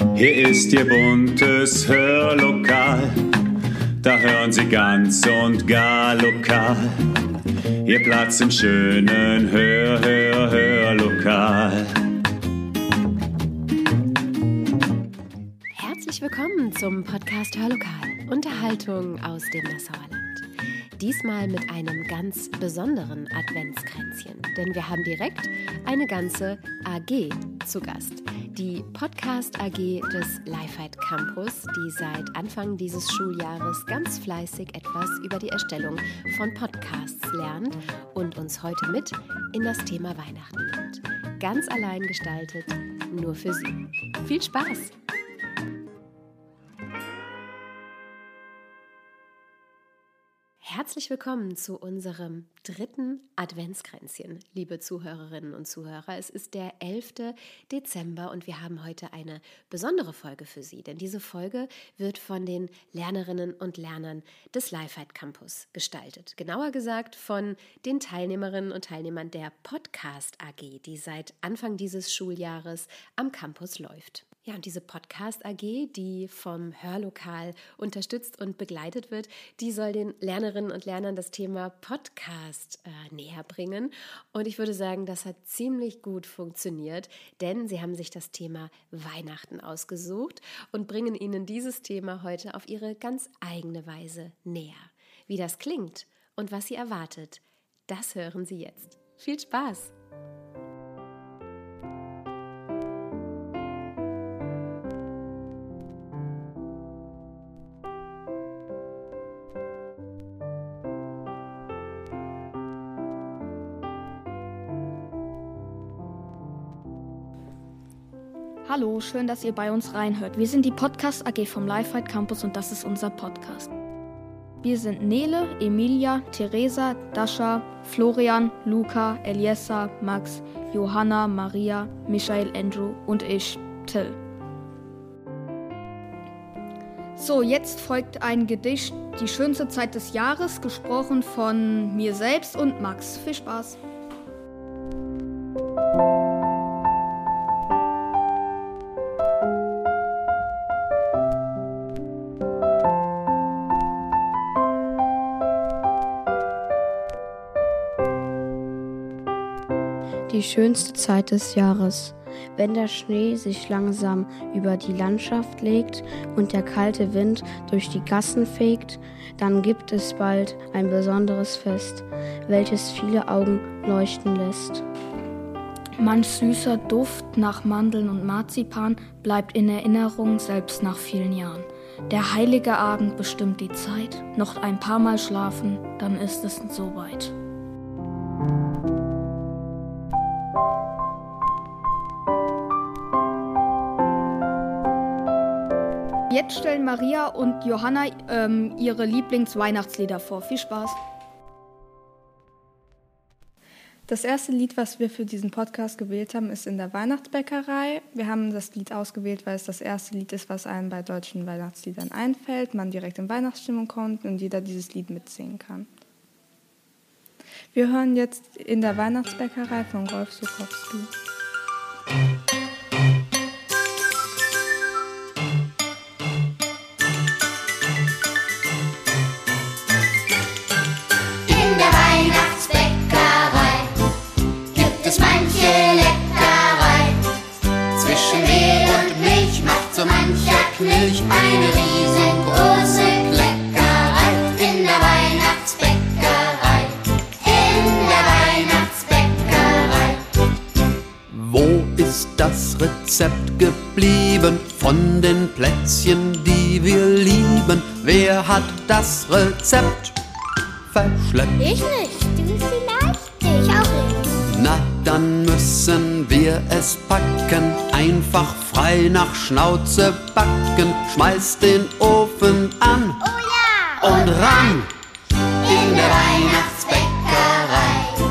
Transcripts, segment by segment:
Hier ist Ihr buntes Hörlokal, da hören Sie ganz und gar lokal. Ihr Platz im schönen Hör, Hör, Hörlokal. Herzlich willkommen zum Podcast Hörlokal. Unterhaltung aus dem Nassauerland. Diesmal mit einem ganz besonderen Adventskränzchen, denn wir haben direkt eine ganze AG zu Gast. Die Podcast AG des Lifeheit Campus, die seit Anfang dieses Schuljahres ganz fleißig etwas über die Erstellung von Podcasts lernt und uns heute mit in das Thema Weihnachten nimmt. Ganz allein gestaltet, nur für Sie. Viel Spaß! Herzlich willkommen zu unserem dritten Adventskränzchen, liebe Zuhörerinnen und Zuhörer. Es ist der 11. Dezember und wir haben heute eine besondere Folge für Sie, denn diese Folge wird von den Lernerinnen und Lernern des Lifeheit Campus gestaltet. Genauer gesagt von den Teilnehmerinnen und Teilnehmern der Podcast AG, die seit Anfang dieses Schuljahres am Campus läuft. Ja, und diese Podcast AG, die vom Hörlokal unterstützt und begleitet wird, die soll den Lernerinnen und Lernern das Thema Podcast äh, näher bringen. Und ich würde sagen, das hat ziemlich gut funktioniert, denn sie haben sich das Thema Weihnachten ausgesucht und bringen Ihnen dieses Thema heute auf ihre ganz eigene Weise näher. Wie das klingt und was Sie erwartet, das hören Sie jetzt. Viel Spaß! Hallo, schön, dass ihr bei uns reinhört. Wir sind die Podcast AG vom Lifefight Campus und das ist unser Podcast. Wir sind Nele, Emilia, Theresa, Dasha, Florian, Luca, Eliessa, Max, Johanna, Maria, Michael, Andrew und ich, Till. So, jetzt folgt ein Gedicht, die schönste Zeit des Jahres, gesprochen von mir selbst und Max. Viel Spaß! Die schönste Zeit des Jahres. Wenn der Schnee sich langsam über die Landschaft legt und der kalte Wind durch die Gassen fegt, dann gibt es bald ein besonderes Fest, welches viele Augen leuchten lässt. Manch süßer Duft nach Mandeln und Marzipan bleibt in Erinnerung selbst nach vielen Jahren. Der heilige Abend bestimmt die Zeit, noch ein paar Mal schlafen, dann ist es soweit. Jetzt stellen Maria und Johanna ähm, ihre Lieblingsweihnachtslieder vor. Viel Spaß. Das erste Lied, was wir für diesen Podcast gewählt haben, ist in der Weihnachtsbäckerei. Wir haben das Lied ausgewählt, weil es das erste Lied ist, was einem bei deutschen Weihnachtsliedern einfällt, man direkt in Weihnachtsstimmung kommt und jeder dieses Lied mitsingen kann. Wir hören jetzt in der Weihnachtsbäckerei von Rolf Sukowski. Knilch eine riesengroße Kleckerei. In der Weihnachtsbäckerei, in der Weihnachtsbäckerei. Wo ist das Rezept geblieben von den Plätzchen, die wir lieben? Wer hat das Rezept verschleppt? Ich nicht, du vielleicht? Ich auch nicht. Dann müssen wir es packen, einfach frei nach Schnauze backen. Schmeiß den Ofen an Oh ja! und ran. In der Weihnachtsbäckerei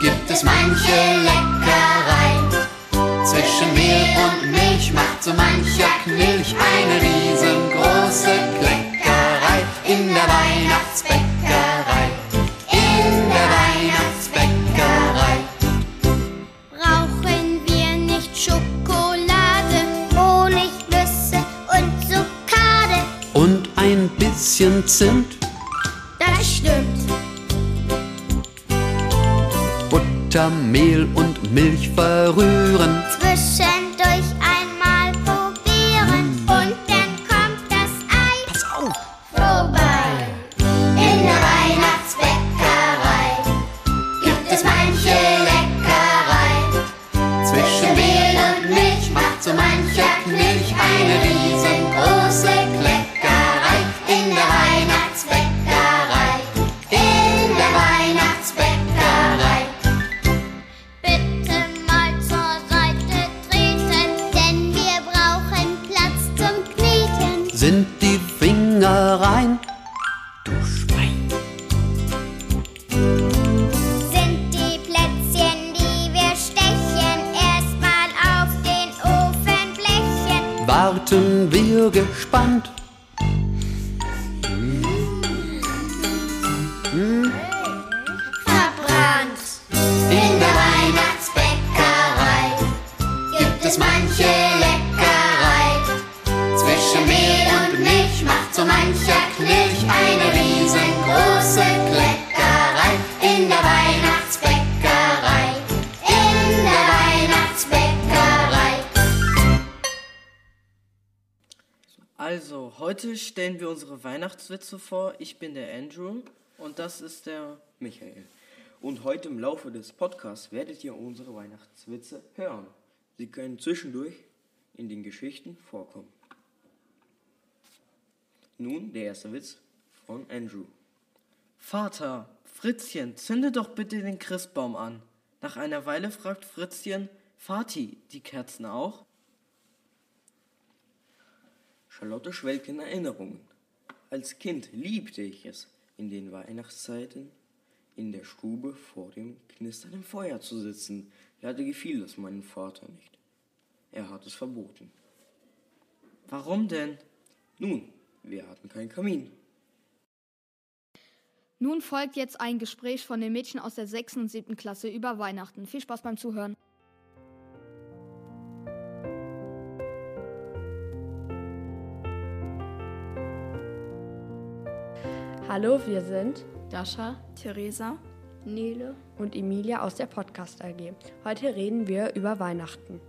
gibt es manche Leckerei. Zwischen Mehl und Milch macht so mancher Knilch eine riesengroße bisschen Warten wir gespannt. verbrannt. In der Weihnachtsbäckerei gibt es manche Leckerei. Zwischen Mehl und Milch macht so mancher Knilch eine riesengroße heute stellen wir unsere Weihnachtswitze vor. Ich bin der Andrew und das ist der Michael. Und heute im Laufe des Podcasts werdet ihr unsere Weihnachtswitze hören. Sie können zwischendurch in den Geschichten vorkommen. Nun der erste Witz von Andrew. Vater. Fritzchen, zünde doch bitte den Christbaum an. Nach einer Weile fragt Fritzchen, Vati, die Kerzen auch? Charlotte schwelgt in Erinnerungen. Als Kind liebte ich es, in den Weihnachtszeiten in der Stube vor dem knisternden Feuer zu sitzen. Leider gefiel das meinem Vater nicht. Er hat es verboten. Warum denn? Nun, wir hatten keinen Kamin. Nun folgt jetzt ein Gespräch von den Mädchen aus der 6. und 7. Klasse über Weihnachten. Viel Spaß beim Zuhören. Hallo, wir sind Dasha, Theresa. Nele und Emilia aus der Podcast AG. Heute reden wir über Weihnachten.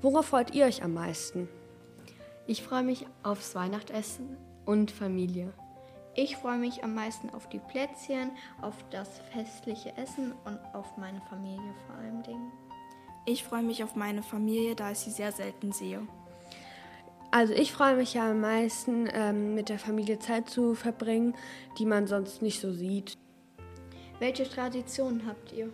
Worauf freut ihr euch am meisten? ich freue mich aufs Weihnachtsessen und Familie. Ich freue mich am meisten auf die Plätzchen, auf das festliche Essen und auf meine Familie vor allem Dingen. Ich freue mich auf meine Familie, da ich sie sehr selten sehe. Also ich freue mich ja am meisten, ähm, mit der Familie Zeit zu verbringen, die man sonst nicht so sieht. Welche Traditionen habt ihr?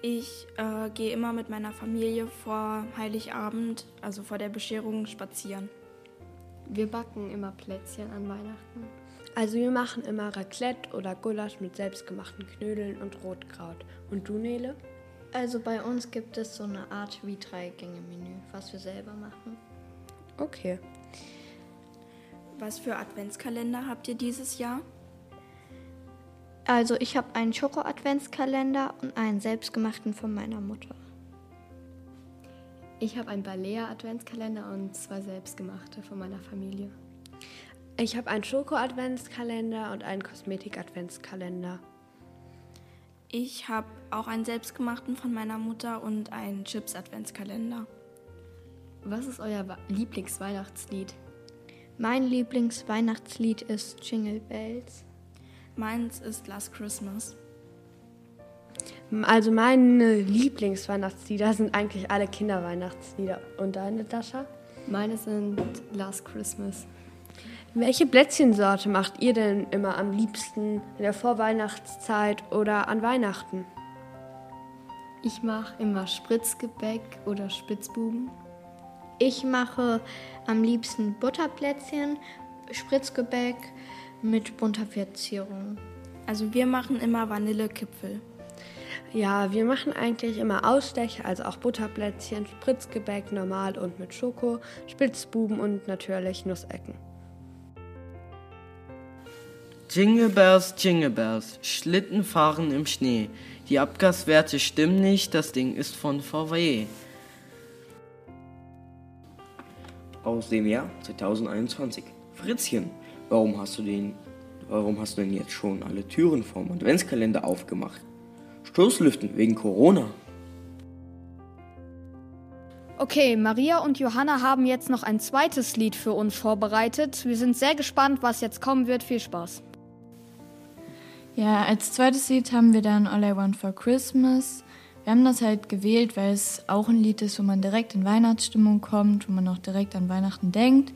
Ich äh, gehe immer mit meiner Familie vor Heiligabend, also vor der Bescherung, spazieren. Wir backen immer Plätzchen an Weihnachten. Also wir machen immer Raclette oder Gulasch mit selbstgemachten Knödeln und Rotkraut. Und du, Nele? Also bei uns gibt es so eine Art wie Drei-Gänge-Menü, was wir selber machen. Okay. Was für Adventskalender habt ihr dieses Jahr? Also ich habe einen Schoko-Adventskalender und einen selbstgemachten von meiner Mutter. Ich habe einen Balea-Adventskalender und zwei selbstgemachte von meiner Familie. Ich habe einen Schoko-Adventskalender und einen Kosmetik-Adventskalender. Ich habe auch einen selbstgemachten von meiner Mutter und einen Chips-Adventskalender. Was ist euer Lieblingsweihnachtslied? Mein Lieblingsweihnachtslied ist Jingle Bells. Meins ist Last Christmas. Also meine Lieblingsweihnachtslieder sind eigentlich alle Kinderweihnachtslieder. Und deine, Dascha? Meine sind Last Christmas. Welche Plätzchensorte macht ihr denn immer am liebsten in der Vorweihnachtszeit oder an Weihnachten? Ich mache immer Spritzgebäck oder Spitzbuben. Ich mache am liebsten Butterplätzchen, Spritzgebäck mit bunter Verzierung. Also wir machen immer Vanillekipfel. Ja, wir machen eigentlich immer Ausstecher, also auch Butterplätzchen, Spritzgebäck normal und mit Schoko, Spitzbuben und natürlich Nussecken. Jingle Bells, Jingle Bells, Schlitten fahren im Schnee. Die Abgaswerte stimmen nicht, das Ding ist von VW. aus dem Jahr 2021. Fritzchen, warum hast du den, warum hast du denn jetzt schon alle Türen vom Adventskalender aufgemacht? Stoßlüften wegen Corona. Okay, Maria und Johanna haben jetzt noch ein zweites Lied für uns vorbereitet. Wir sind sehr gespannt, was jetzt kommen wird. Viel Spaß. Ja, als zweites Lied haben wir dann All I Want for Christmas. Wir haben das halt gewählt, weil es auch ein Lied ist, wo man direkt in Weihnachtsstimmung kommt, wo man auch direkt an Weihnachten denkt.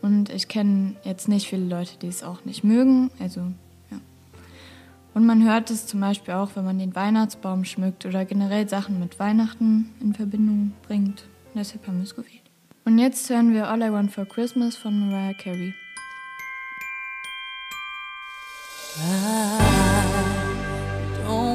Und ich kenne jetzt nicht viele Leute, die es auch nicht mögen. Also, ja. Und man hört es zum Beispiel auch, wenn man den Weihnachtsbaum schmückt oder generell Sachen mit Weihnachten in Verbindung bringt. Und deshalb haben wir es gewählt. Und jetzt hören wir All I Want for Christmas von Mariah Carey.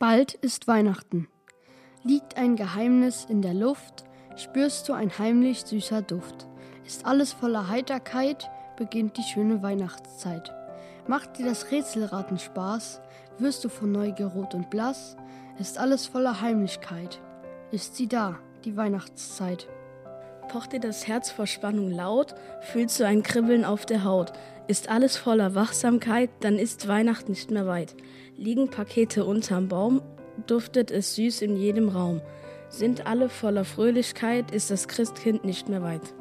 Bald ist Weihnachten. Liegt ein Geheimnis in der Luft, spürst du ein heimlich süßer Duft. Ist alles voller Heiterkeit, beginnt die schöne Weihnachtszeit. Macht dir das Rätselraten Spaß? Wirst du von Neugier rot und blass? Ist alles voller Heimlichkeit? Ist sie da, die Weihnachtszeit? Pocht dir das Herz vor Spannung laut? Fühlst du ein Kribbeln auf der Haut? Ist alles voller Wachsamkeit? Dann ist Weihnacht nicht mehr weit. Liegen Pakete unterm Baum? Duftet es süß in jedem Raum? Sind alle voller Fröhlichkeit? Ist das Christkind nicht mehr weit?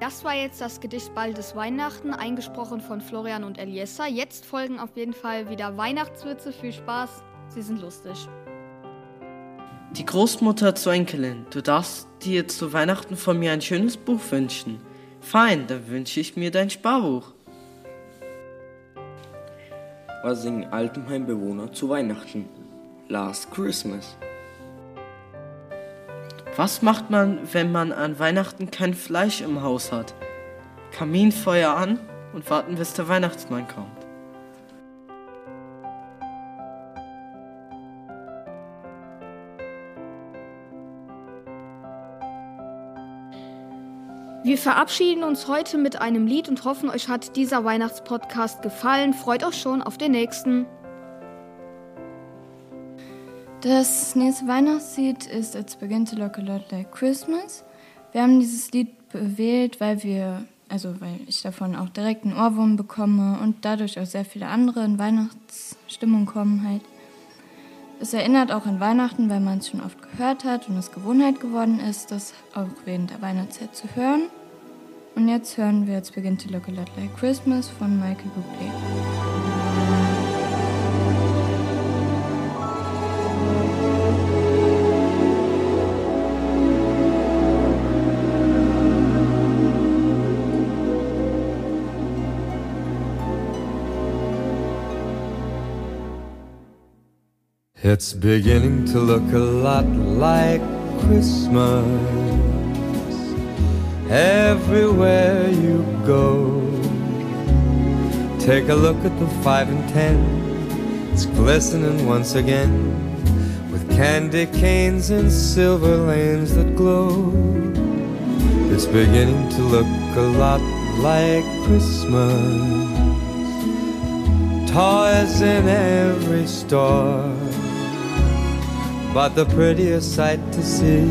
Das war jetzt das Gedicht Baldes Weihnachten, eingesprochen von Florian und Eliessa. Jetzt folgen auf jeden Fall wieder Weihnachtswitze. Viel Spaß, sie sind lustig. Die Großmutter zur Enkelin, du darfst dir zu Weihnachten von mir ein schönes Buch wünschen. Fein, dann wünsche ich mir dein Sparbuch. Was singen Altenheimbewohner zu Weihnachten? Last Christmas. Was macht man, wenn man an Weihnachten kein Fleisch im Haus hat? Kaminfeuer an und warten, bis der Weihnachtsmann kommt. Wir verabschieden uns heute mit einem Lied und hoffen, euch hat dieser Weihnachtspodcast gefallen. Freut euch schon auf den nächsten. Das nächste Weihnachtslied ist It's Begin to Look a Lot Like Christmas. Wir haben dieses Lied gewählt, weil wir, also weil ich davon auch direkt einen Ohrwurm bekomme und dadurch auch sehr viele andere in Weihnachtsstimmung kommen halt. Es erinnert auch an Weihnachten, weil man es schon oft gehört hat und es Gewohnheit geworden ist, das auch während der Weihnachtszeit zu hören. Und jetzt hören wir It's Begin to Look a Lot Like Christmas von Michael Bublé. It's beginning to look a lot like Christmas everywhere you go. Take a look at the five and ten, it's glistening once again with candy canes and silver lanes that glow. It's beginning to look a lot like Christmas. Toys in every store. But the prettiest sight to see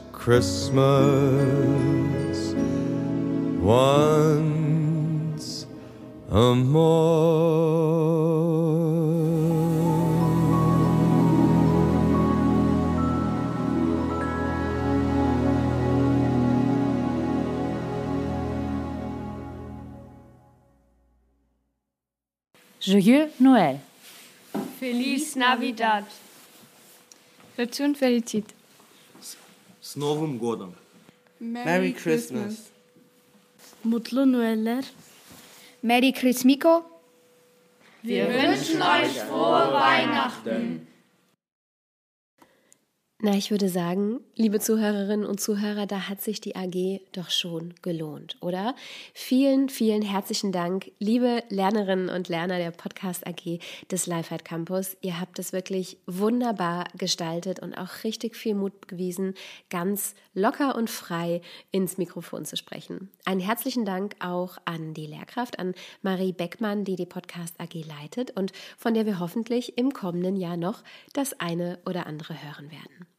Christmas once a Joyeux Noël. Feliz Navidad. Dazu Felicit. С Новым годом! Merry Christmas. Mutlu Noeller. Merry Christmiko. Wir wünschen euch frohe Weihnachten. Na, ich würde sagen, liebe Zuhörerinnen und Zuhörer, da hat sich die AG doch schon gelohnt, oder? Vielen, vielen herzlichen Dank, liebe Lernerinnen und Lerner der Podcast AG des Lifeheit Campus. Ihr habt es wirklich wunderbar gestaltet und auch richtig viel Mut bewiesen, ganz locker und frei ins Mikrofon zu sprechen. Einen herzlichen Dank auch an die Lehrkraft, an Marie Beckmann, die die Podcast AG leitet und von der wir hoffentlich im kommenden Jahr noch das eine oder andere hören werden.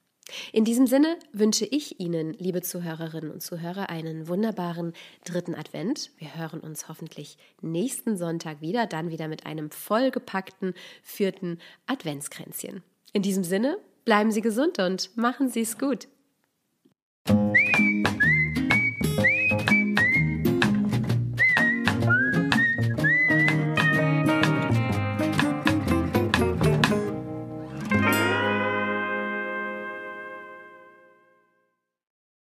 In diesem Sinne wünsche ich Ihnen, liebe Zuhörerinnen und Zuhörer, einen wunderbaren dritten Advent. Wir hören uns hoffentlich nächsten Sonntag wieder, dann wieder mit einem vollgepackten vierten Adventskränzchen. In diesem Sinne, bleiben Sie gesund und machen Sie es gut.